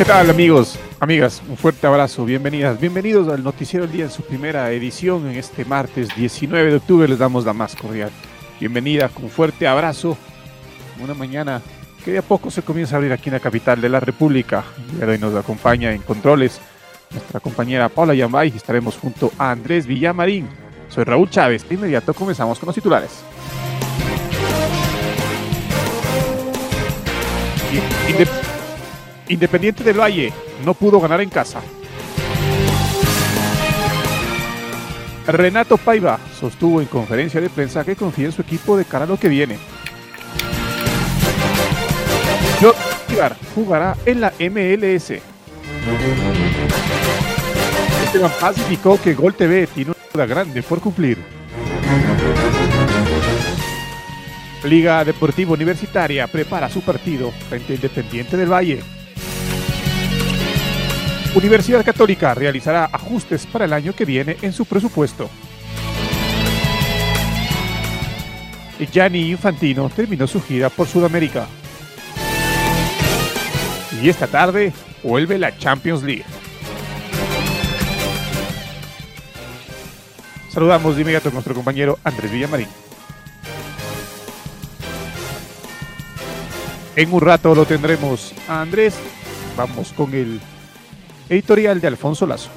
¿Qué tal amigos, amigas? Un fuerte abrazo, bienvenidas, bienvenidos al Noticiero del Día en su primera edición en este martes 19 de octubre. Les damos la más cordial bienvenida, con fuerte abrazo. Una mañana que de a poco se comienza a abrir aquí en la capital de la República. El hoy nos acompaña en controles nuestra compañera Paula Yambay y estaremos junto a Andrés Villamarín. Soy Raúl Chávez. De inmediato comenzamos con los titulares. Independiente del Valle no pudo ganar en casa. Renato Paiva sostuvo en conferencia de prensa que confía en su equipo de cara a lo que viene. John jugará en la MLS. Esteban Paz indicó que Gol TV tiene una grande por cumplir. Liga Deportiva Universitaria prepara su partido frente a Independiente del Valle. Universidad Católica realizará ajustes para el año que viene en su presupuesto. Gianni Infantino terminó su gira por Sudamérica. Y esta tarde vuelve la Champions League. Saludamos de inmediato a nuestro compañero Andrés Villamarín. En un rato lo tendremos a Andrés. Vamos con el Editorial de Alfonso Lazo.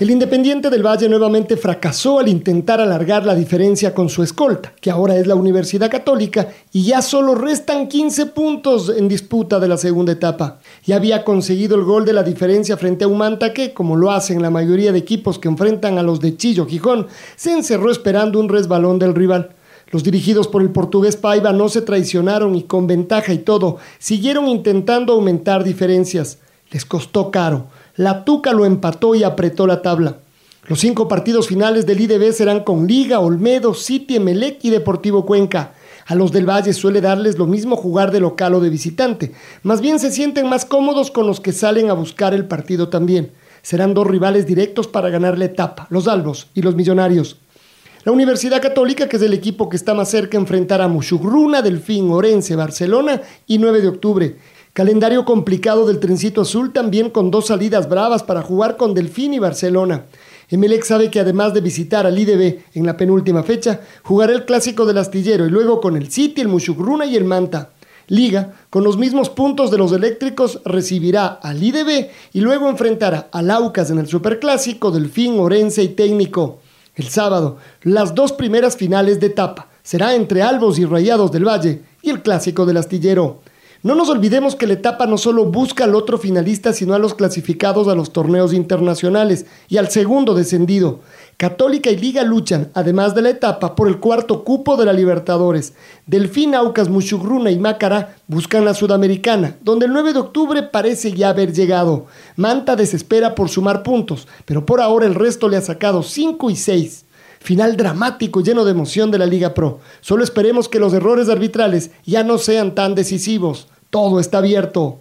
El Independiente del Valle nuevamente fracasó al intentar alargar la diferencia con su escolta, que ahora es la Universidad Católica, y ya solo restan 15 puntos en disputa de la segunda etapa. Ya había conseguido el gol de la diferencia frente a Humanta que, como lo hacen la mayoría de equipos que enfrentan a los de Chillo Gijón, se encerró esperando un resbalón del rival. Los dirigidos por el portugués Paiva no se traicionaron y con ventaja y todo, siguieron intentando aumentar diferencias. Les costó caro la Tuca lo empató y apretó la tabla. Los cinco partidos finales del IDB serán con Liga, Olmedo, City, Emelec y Deportivo Cuenca. A los del Valle suele darles lo mismo jugar de local o de visitante. Más bien se sienten más cómodos con los que salen a buscar el partido también. Serán dos rivales directos para ganar la etapa, los Albos y los Millonarios. La Universidad Católica, que es el equipo que está más cerca, enfrentará a Mushugruna, Delfín, Orense, Barcelona y 9 de octubre. Calendario complicado del Trencito Azul también con dos salidas bravas para jugar con Delfín y Barcelona. Emelec sabe que además de visitar al IDB en la penúltima fecha, jugará el clásico del astillero y luego con el City, el Mushugruna y el Manta. Liga, con los mismos puntos de los eléctricos, recibirá al IDB y luego enfrentará al Aucas en el Superclásico, Delfín, Orense y Técnico. El sábado, las dos primeras finales de etapa será entre Albos y Rayados del Valle y el clásico del astillero. No nos olvidemos que la etapa no solo busca al otro finalista, sino a los clasificados a los torneos internacionales y al segundo descendido. Católica y Liga luchan, además de la etapa, por el cuarto cupo de la Libertadores. Delfín, Aucas, Mushugruna y Mácara buscan la Sudamericana, donde el 9 de octubre parece ya haber llegado. Manta desespera por sumar puntos, pero por ahora el resto le ha sacado 5 y 6 final dramático lleno de emoción de la Liga Pro. Solo esperemos que los errores arbitrales ya no sean tan decisivos. Todo está abierto.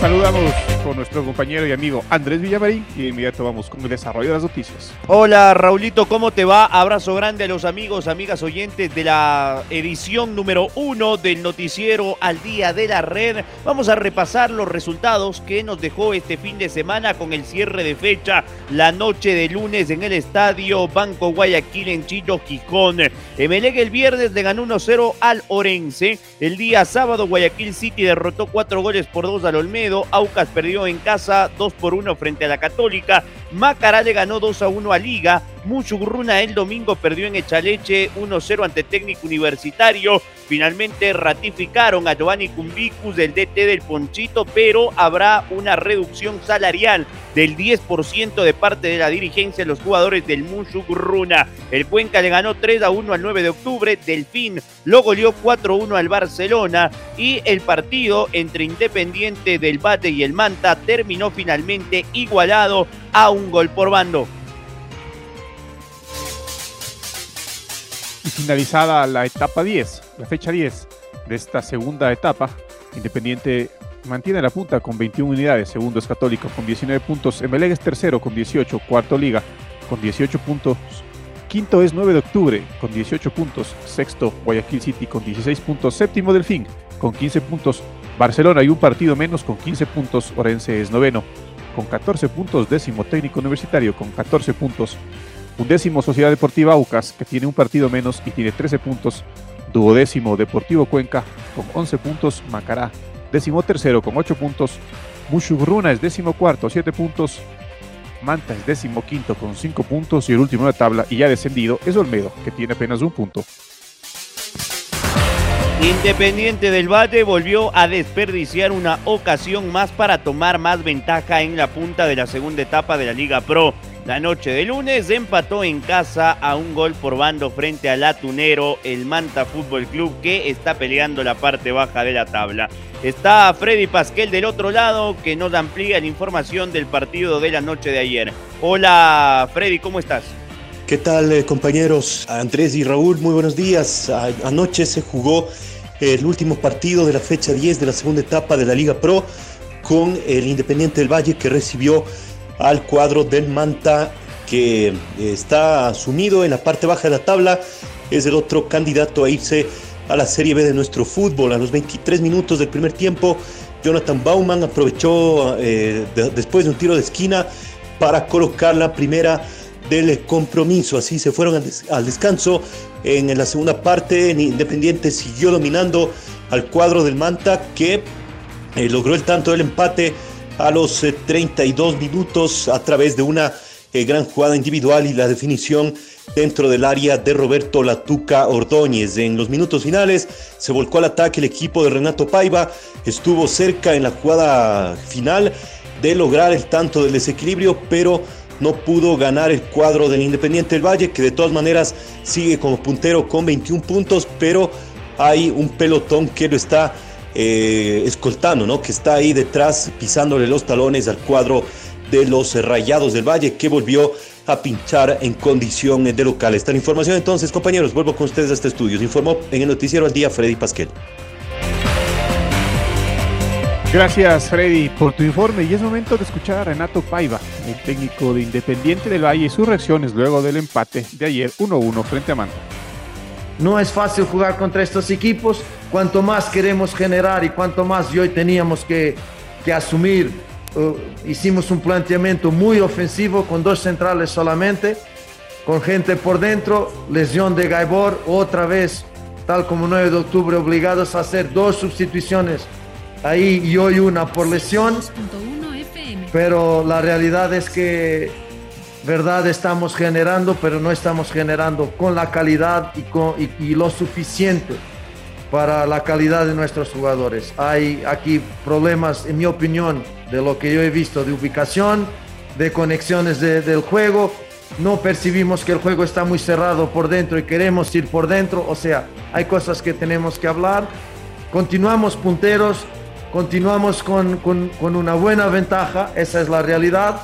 Saludamos nuestro compañero y amigo Andrés Villamarín y de inmediato vamos con el desarrollo de las noticias. Hola Raulito, ¿cómo te va? Abrazo grande a los amigos, amigas oyentes de la edición número uno del noticiero al día de la red. Vamos a repasar los resultados que nos dejó este fin de semana con el cierre de fecha la noche de lunes en el estadio Banco Guayaquil en Chillo, Quijón. Emelec el viernes le ganó 1-0 al Orense. El día sábado Guayaquil City derrotó cuatro goles por dos al Olmedo. Aucas perdió en casa 2 por 1 frente a la Católica. Macará le ganó 2 a 1 a Liga. Muchugruna el domingo perdió en Echaleche 1-0 ante Técnico Universitario. Finalmente ratificaron a Giovanni Cumbicus del DT del Ponchito, pero habrá una reducción salarial del 10% de parte de la dirigencia de los jugadores del Muchugruna. El Cuenca le ganó 3 a 1 al 9 de octubre. Delfín lo goleó 4-1 al Barcelona. Y el partido entre Independiente del Bate y el Manta terminó finalmente igualado a un gol por bando. Finalizada la etapa 10, la fecha 10 de esta segunda etapa, Independiente mantiene la punta con 21 unidades, segundo es Católico con 19 puntos, Emelec es tercero con 18, cuarto Liga con 18 puntos, quinto es 9 de octubre con 18 puntos, sexto Guayaquil City con 16 puntos, séptimo Delfín con 15 puntos, Barcelona y un partido menos con 15 puntos, Orense es noveno con 14 puntos, décimo técnico universitario con 14 puntos, undécimo Sociedad Deportiva Aucas que tiene un partido menos y tiene 13 puntos, duodécimo Deportivo Cuenca con 11 puntos, Macará décimo tercero con 8 puntos, Mushugruna es décimo cuarto, 7 puntos, Manta es décimo quinto con 5 puntos. Y el último de la tabla y ya descendido es Olmedo que tiene apenas un punto. Independiente del Valle volvió a desperdiciar una ocasión más para tomar más ventaja en la punta de la segunda etapa de la Liga Pro. La noche de lunes empató en casa a un gol por bando frente al Atunero, el Manta Fútbol Club, que está peleando la parte baja de la tabla. Está Freddy Pasquel del otro lado, que nos amplía la información del partido de la noche de ayer. Hola Freddy, ¿cómo estás? ¿Qué tal eh, compañeros? Andrés y Raúl, muy buenos días. Anoche se jugó el último partido de la fecha 10 de la segunda etapa de la Liga Pro con el Independiente del Valle que recibió al cuadro del Manta que está sumido en la parte baja de la tabla. Es el otro candidato a irse a la Serie B de nuestro fútbol. A los 23 minutos del primer tiempo, Jonathan Bauman aprovechó eh, de, después de un tiro de esquina para colocar la primera del compromiso. Así se fueron al descanso. En la segunda parte, Independiente siguió dominando al cuadro del Manta que eh, logró el tanto del empate a los 32 eh, minutos a través de una eh, gran jugada individual y la definición dentro del área de Roberto Latuca Ordóñez. En los minutos finales se volcó al ataque el equipo de Renato Paiva, estuvo cerca en la jugada final de lograr el tanto del desequilibrio, pero no pudo ganar el cuadro del Independiente del Valle, que de todas maneras sigue como puntero con 21 puntos, pero hay un pelotón que lo está eh, escoltando, ¿no? que está ahí detrás pisándole los talones al cuadro de los Rayados del Valle, que volvió a pinchar en condición de local. Esta información entonces, compañeros, vuelvo con ustedes a este estudio. Se informó en el noticiero al día Freddy Pasquel. Gracias Freddy por tu informe y es momento de escuchar a Renato Paiva, el técnico de Independiente del Valle y sus reacciones luego del empate de ayer 1-1 frente a Manta. No es fácil jugar contra estos equipos, cuanto más queremos generar y cuanto más hoy teníamos que, que asumir, uh, hicimos un planteamiento muy ofensivo con dos centrales solamente, con gente por dentro, lesión de Gaibor, otra vez, tal como 9 de octubre, obligados a hacer dos sustituciones ahí y hoy una por lesión. Pero la realidad es que, verdad, estamos generando, pero no estamos generando con la calidad y, con, y, lo suficiente para la calidad de nuestros jugadores. Hay aquí problemas, en mi opinión, de lo que yo he visto de ubicación, de conexiones del juego. No percibimos que el juego está muy cerrado por dentro y queremos ir por dentro. O sea, hay cosas que tenemos que hablar. Continuamos punteros, continuamos con, una buena ventaja, esa es la realidad.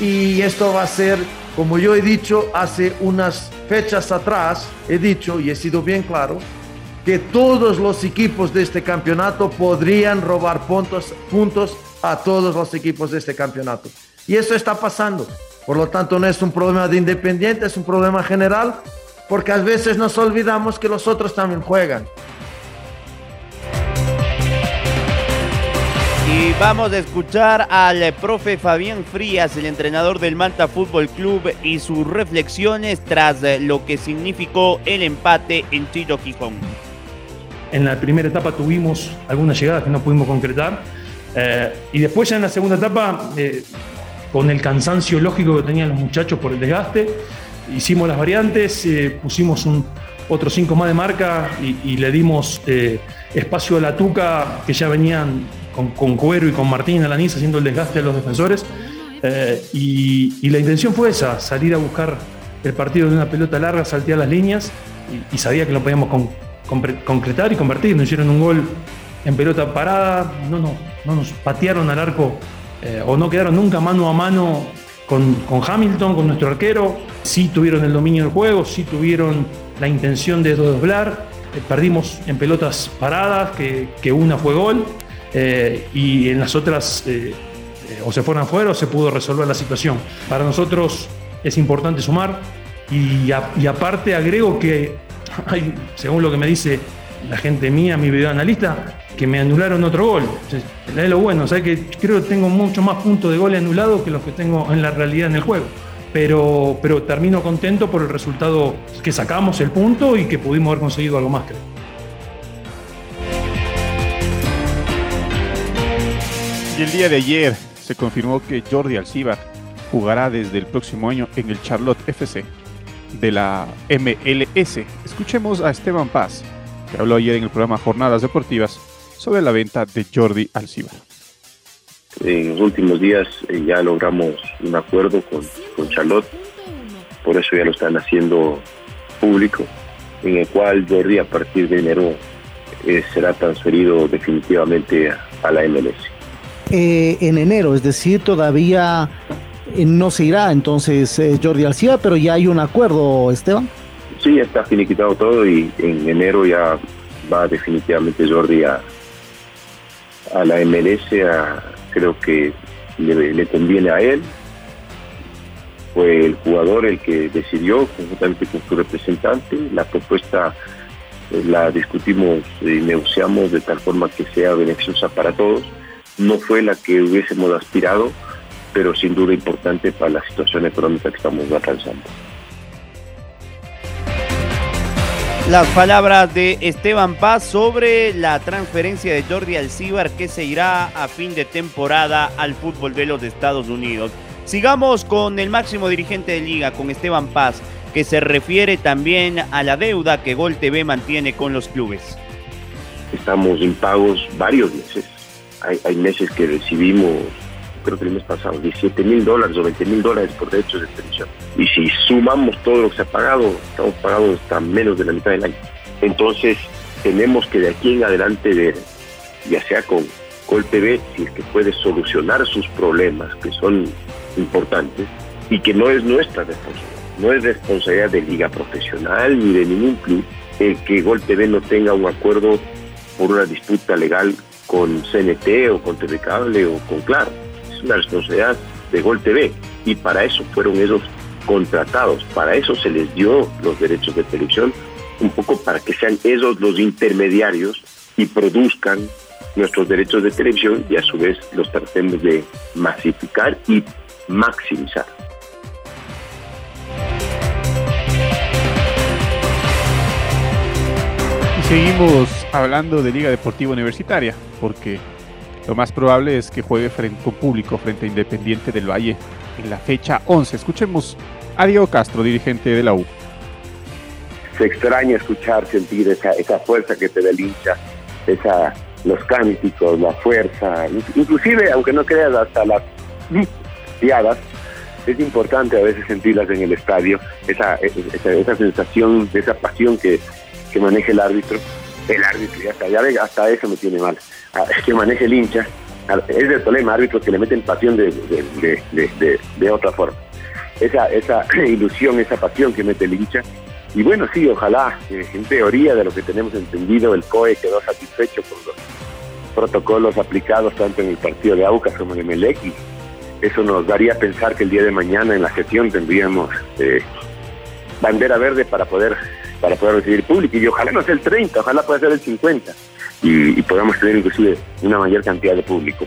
Y esto va a ser, como yo he dicho hace unas fechas atrás, he dicho y he sido bien claro, que todos los equipos de este campeonato podrían robar puntos, puntos a todos los equipos de este campeonato. Y eso está pasando. Por lo tanto, no es un problema de Independiente, es un problema general, porque a veces nos olvidamos que los otros también juegan. Y vamos a escuchar al profe Fabián Frías, el entrenador del Manta Fútbol Club, y sus reflexiones tras lo que significó el empate en Chilo Gijón. En la primera etapa tuvimos algunas llegadas que no pudimos concretar, Eh, y después ya en la segunda etapa, eh, con el cansancio lógico que tenían los muchachos por el desgaste, hicimos las variantes, eh, pusimos un, otros cinco más de marca y, le dimos espacio a la Tuca, que ya venían con, con Cuero y con Martín Alaniz haciendo el desgaste a los defensores. Y, la intención fue esa, salir a buscar el partido de una pelota larga, saltear las líneas y, sabía que lo podíamos concretar y convertir. Nos hicieron un gol en pelota parada, no, no, no nos patearon al arco eh, o no quedaron nunca mano a mano con, Hamilton, con nuestro arquero. Sí tuvieron el dominio del juego, sí tuvieron la intención de doblar. Eh, perdimos en pelotas paradas, que, una fue gol, eh, y en las otras o se fueron afuera o se pudo resolver la situación. Para nosotros es importante sumar y, aparte agrego que según lo que me dice la gente mía, mi videoanalista, que me anularon otro gol. Es lo bueno, ¿sabes? que creo que tengo mucho más puntos de gol anulados que los que tengo en la realidad en el juego. Pero, pero termino contento por el resultado que sacamos, el punto y que pudimos haber conseguido algo más, creo. Y el día de ayer se confirmó que Jordi Alcibar jugará desde el próximo año en el Charlotte FC de la MLS. Escuchemos a Esteban Paz, que habló ayer en el programa Jornadas Deportivas sobre la venta de Jordi Alcibar. En los últimos días eh, ya logramos un acuerdo con, con Charlotte, por eso ya lo están haciendo público, en el cual Jordi a partir de enero eh, será transferido definitivamente a, la MLS. Eh, en enero, es decir, todavía no se irá entonces Jordi Alcibar, pero ya hay un acuerdo, Esteban. Sí, está finiquitado todo y en enero ya va definitivamente Jordi a, la MLS, creo que le, conviene a él. Fue el jugador el que decidió, conjuntamente con su representante, la propuesta eh, la discutimos y negociamos de tal forma que sea beneficiosa para todos. No fue la que hubiésemos aspirado, pero sin duda importante para la situación económica que estamos alcanzando. Las palabras de Esteban Paz sobre la transferencia de Jordi Alcibar que se irá a fin de temporada al fútbol de los Estados Unidos. Sigamos con el máximo dirigente de liga, con Esteban Paz, que se refiere también a la deuda que Gol TV mantiene con los clubes. Estamos impagos varios meses. Hay, hay meses que recibimos creo que el mes pasado, 17 mil dólares o 20 mil dólares por derechos de televisión. Y si sumamos todo lo que se ha pagado, estamos pagados hasta menos de la mitad del año. Entonces, tenemos que de aquí en adelante ver, ya sea con TV, si es que puede solucionar sus problemas, que son importantes, y que no es nuestra responsabilidad. No es responsabilidad de Liga Profesional ni de ningún club el que Gol TV no tenga un acuerdo por una disputa legal con CNT o con TV Cable o con Claro una responsabilidad de Gol TV y para eso fueron ellos contratados, para eso se les dio los derechos de televisión, un poco para que sean ellos los intermediarios y produzcan nuestros derechos de televisión y a su vez los tratemos de masificar y maximizar. Seguimos hablando de Liga Deportiva Universitaria, porque lo más probable es que juegue frente, con público frente a Independiente del Valle en la fecha 11. Escuchemos a Diego Castro, dirigente de la U. Se extraña escuchar, sentir esa, esa fuerza que te da esa, los cánticos, la fuerza, inclusive, aunque no creas, hasta las piadas, es importante a veces sentirlas en el estadio, esa, esa, sensación, esa pasión que, que maneja el árbitro el árbitro, ya está, ya hasta eso me tiene mal. Ah, que maneje el hincha. Es el problema, árbitros que le meten pasión de, de, otra forma. Esa, esa ilusión, esa pasión que mete el hincha. Y bueno, sí, ojalá, eh, en teoría de lo que tenemos entendido, el COE quedó satisfecho con los protocolos aplicados tanto en el partido de AUCA como en el MELEC. Eso nos daría a pensar que el día de mañana en la gestión tendríamos eh, bandera verde para poder para poder recibir público. Y ojalá no sea el 30, ojalá pueda ser el 50 y, podamos tener inclusive una mayor cantidad de público.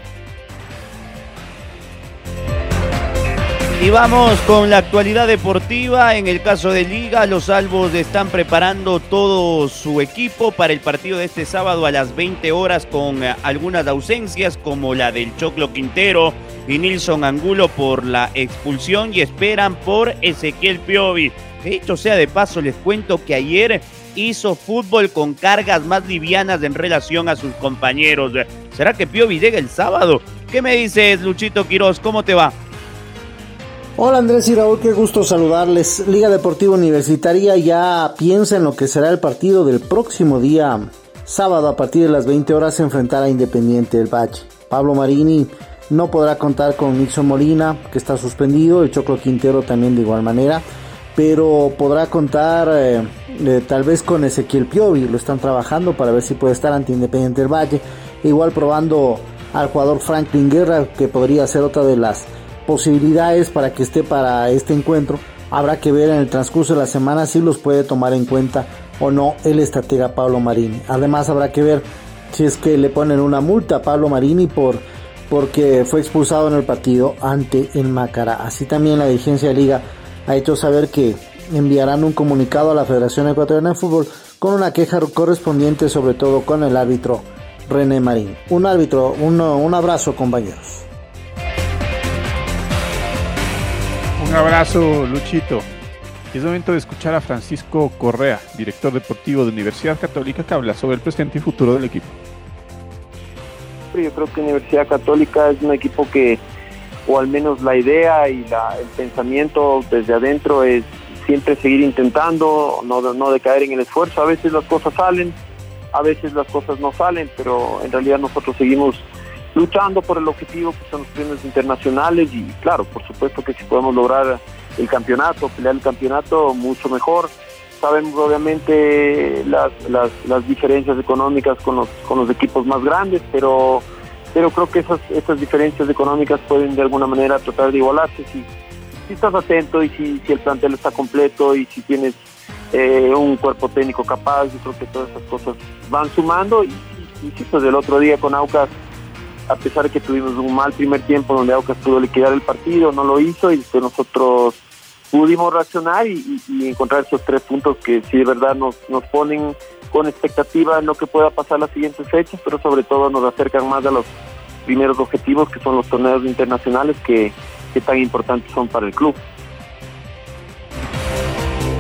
Y vamos con la actualidad deportiva. En el caso de Liga, los salvos están preparando todo su equipo para el partido de este sábado a las 20 horas con eh, algunas ausencias como la del Choclo Quintero y Nilson Angulo por la expulsión y esperan por Ezequiel Piovi. De hecho, sea de paso, les cuento que ayer hizo fútbol con cargas más livianas en relación a sus compañeros. ¿Será que Piovi llega el sábado? ¿Qué me dices, Luchito Quiroz? ¿Cómo te va? Hola Andrés y Raúl, qué gusto saludarles. Liga Deportiva Universitaria ya piensa en lo que será el partido del próximo día sábado a partir de las 20 horas enfrentar a Independiente del Valle. Pablo Marini no podrá contar con Nixon Molina, que está suspendido, el Choclo Quintero también de igual manera, pero podrá contar eh, eh, tal vez con Ezequiel Piovi, lo están trabajando para ver si puede estar ante Independiente del Valle, igual probando al jugador Franklin Guerra, que podría ser otra de las posibilidades para que esté para este encuentro. Habrá que ver en el transcurso de la semana si los puede tomar en cuenta o no el estratega Pablo Marini. Además habrá que ver si es que le ponen una multa a Pablo Marini por porque fue expulsado en el partido ante el Macará. Así también la dirigencia de liga ha hecho saber que enviarán un comunicado a la Federación Ecuatoriana de Fútbol con una queja correspondiente sobre todo con el árbitro René Marín. Un árbitro, un, un abrazo compañeros. Un abrazo, Luchito. Es momento de escuchar a Francisco Correa, director deportivo de Universidad Católica, que habla sobre el presente y futuro del equipo. Yo creo que Universidad Católica es un equipo que, o al menos la idea y el pensamiento desde adentro es siempre seguir intentando, no, no decaer en el esfuerzo. A veces las cosas salen, a veces las cosas no salen, pero en realidad nosotros seguimos luchando por el objetivo que son los premios internacionales y claro, por supuesto que si podemos lograr el campeonato, pelear el campeonato, mucho mejor. Sabemos obviamente las, las, diferencias económicas con los, con los equipos más grandes, pero, pero creo que esas, esas diferencias económicas pueden de alguna manera tratar de igualarse. Si, si estás atento y si, si el plantel está completo y si tienes eh, un cuerpo técnico capaz, yo creo que todas esas cosas van sumando. Y, y, y pues el otro día con Aucas a pesar de que tuvimos un mal primer tiempo donde Aucas pudo liquidar el partido, no lo hizo y después nosotros pudimos reaccionar y, encontrar esos tres puntos que sí de verdad nos, nos ponen con expectativa en lo que pueda pasar las siguientes fechas, pero sobre todo nos acercan más a los primeros objetivos que son los torneos internacionales que, tan importantes son para el club.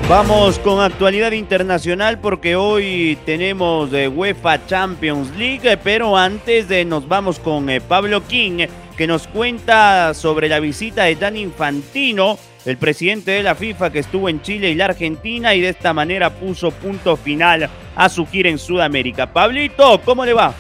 Vamos con actualidad internacional porque hoy tenemos de UEFA Champions League, pero antes de nos vamos con eh, Pablo King que nos cuenta sobre la visita de Dan Infantino, el presidente de la FIFA que estuvo en Chile y la Argentina y de esta manera puso punto final a su gira en Sudamérica. Pablito, ¿cómo le va?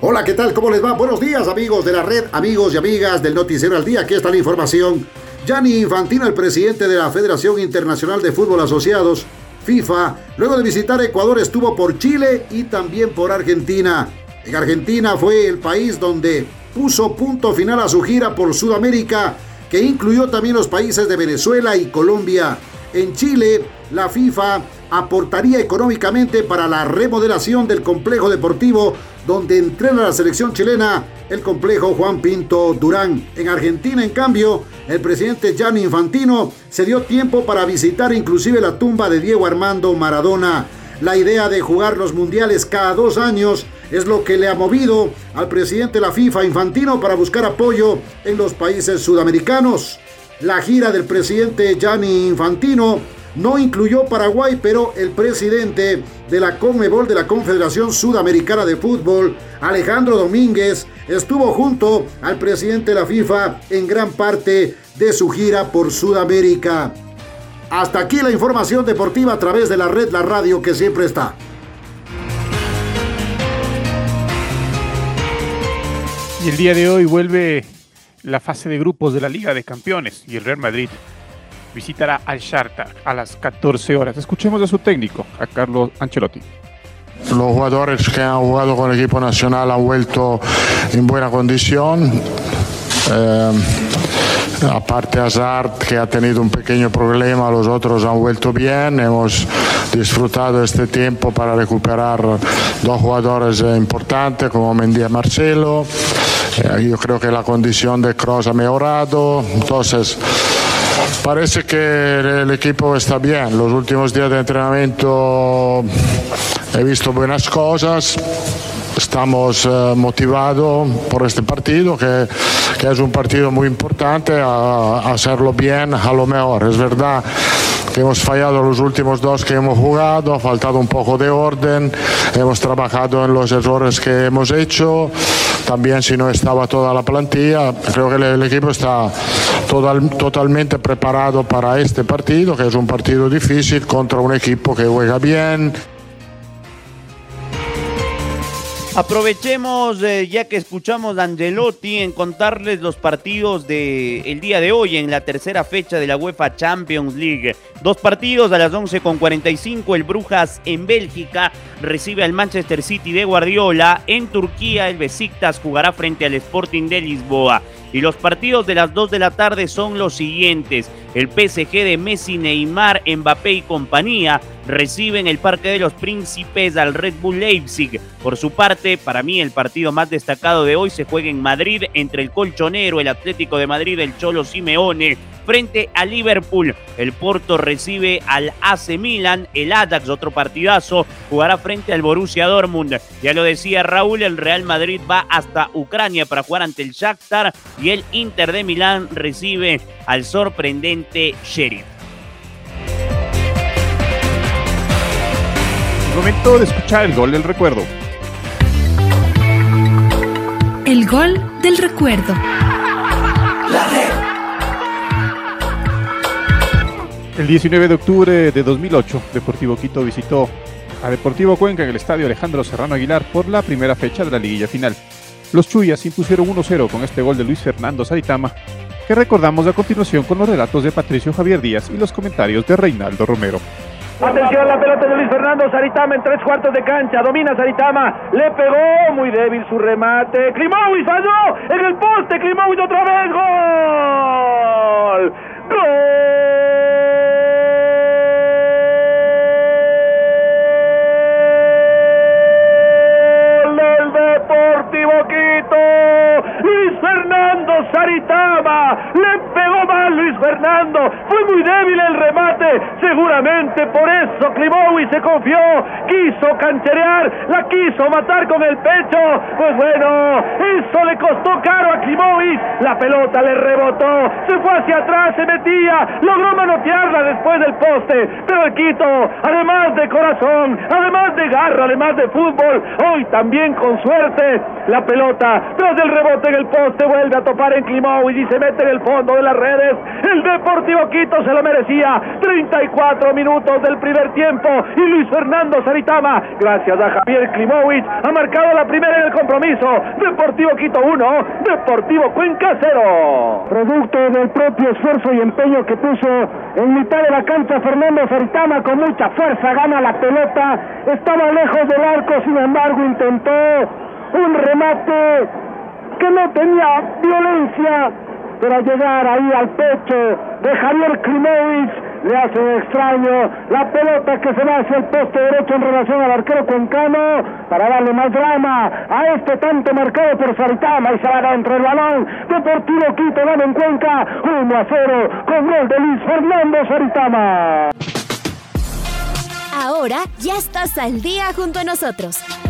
Hola, ¿qué tal? ¿Cómo les va? Buenos días amigos de la red, amigos y amigas del Noticiero al Día. Aquí está la información Gianni Infantino, el presidente de la Federación Internacional de Fútbol Asociados, FIFA, luego de visitar Ecuador estuvo por Chile y también por Argentina. En Argentina fue el país donde puso punto final a su gira por Sudamérica, que incluyó también los países de Venezuela y Colombia. En Chile, la FIFA aportaría económicamente para la remodelación del complejo deportivo donde entrena la selección chilena el complejo Juan Pinto Durán. En Argentina, en cambio, el presidente Gianni Infantino se dio tiempo para visitar inclusive la tumba de Diego Armando Maradona. La idea de jugar los mundiales cada dos años es lo que le ha movido al presidente de la FIFA Infantino para buscar apoyo en los países sudamericanos. La gira del presidente Gianni Infantino no incluyó Paraguay, pero el presidente de la CONMEBOL de la Confederación Sudamericana de Fútbol, Alejandro Domínguez, estuvo junto al presidente de la FIFA en gran parte de su gira por Sudamérica. Hasta aquí la información deportiva a través de la red La Radio que siempre está. Y el día de hoy vuelve la fase de grupos de la Liga de Campeones y el Real Madrid visitará al Shakhtar a las 14 horas. Escuchemos a su técnico, a Carlos Ancelotti. Los jugadores que han jugado con el equipo nacional han vuelto en buena condición. Eh, aparte Hazard que ha tenido un pequeño problema, los otros han vuelto bien, hemos disfrutado este tiempo para recuperar dos jugadores importantes como Mendy y Marcelo. Eh, Yo creo que la condición de Kroos ha mejorado, entonces parece que el equipo está bien. Los últimos días de entrenamiento he visto buenas cosas. Estamos eh, motivados por este partido, que, que es un partido muy importante, a, a hacerlo bien a lo mejor. Es verdad que hemos fallado los últimos dos que hemos jugado, ha faltado un poco de orden, hemos trabajado en los errores que hemos hecho, también si no estaba toda la plantilla, creo que el, el equipo está total- totalmente preparado para este partido, que es un partido difícil contra un equipo que juega bien. Aprovechemos, eh, ya que escuchamos a Angelotti, en contarles los partidos del el día de hoy en la tercera fecha de la UEFA Champions League. Dos partidos a las 11.45. El Brujas en Bélgica recibe al Manchester City de Guardiola. En Turquía, el Besiktas jugará frente al Sporting de Lisboa. Y los partidos de las 2 de la tarde son los siguientes. El PSG de Messi, Neymar, Mbappé y compañía reciben el Parque de los Príncipes al Red Bull Leipzig. Por su parte, para mí el partido más destacado de hoy se juega en Madrid entre el colchonero, el Atlético de Madrid, el Cholo Simeone, frente a Liverpool. El Porto recibe al AC Milan, el Ajax, otro partidazo, jugará frente al Borussia Dortmund. Ya lo decía Raúl, el Real Madrid va hasta Ucrania para jugar ante el Shakhtar y el Inter de Milán recibe al sorprendente Sheriff. Momento de escuchar el gol del recuerdo. El gol del recuerdo. El 19 de octubre de 2008, Deportivo Quito visitó a Deportivo Cuenca en el estadio Alejandro Serrano Aguilar por la primera fecha de la liguilla final. Los Chuyas impusieron 1-0 con este gol de Luis Fernando Saritama, que recordamos a continuación con los relatos de Patricio Javier Díaz y los comentarios de Reinaldo Romero. Atención, la pelota de Luis Fernando Saritama en tres cuartos de cancha. Domina Saritama. Le pegó. Muy débil su remate. Klimovic falló. En el poste. Klimovic otra vez. Gol. Fernando. Fue muy débil el remate. Seguramente por eso Klimovic se confió. Quiso cancherear. La quiso matar con el pecho. Pues bueno, eso le costó caro a Klimovic. La pelota le rebotó. Se fue hacia atrás, se metía. Logró manotearla después del poste. Pero el Quito, además de corazón, además de garra, además de fútbol, hoy también con suerte, la pelota tras el rebote en el poste vuelve a topar en Klimovic y se mete en el fondo de las redes. El Deportivo Quito se lo merecía. 34 minutos del primer tiempo y Luis Fernando Saritama, gracias a Javier Klimovic, ha marcado la primera en el compromiso. Deportivo Quito 1, Deportivo Cuenca 0. Producto del propio esfuerzo y empeño que puso en mitad de la cancha Fernando Saritama con mucha fuerza, gana la pelota, estaba lejos del arco, sin embargo intentó un remate que no tenía violencia, pero al llegar ahí al pecho de Javier Klimovic le hace extraño la pelota que se va hacia el poste derecho en relación al arquero cuencano para darle más drama a este tanto marcado por Saritama y se va dentro el balón. Deportivo Quito gana en Cuenca 1 a 0 con gol de Luis Fernando Saritama. Ahora ya estás al día junto a nosotros.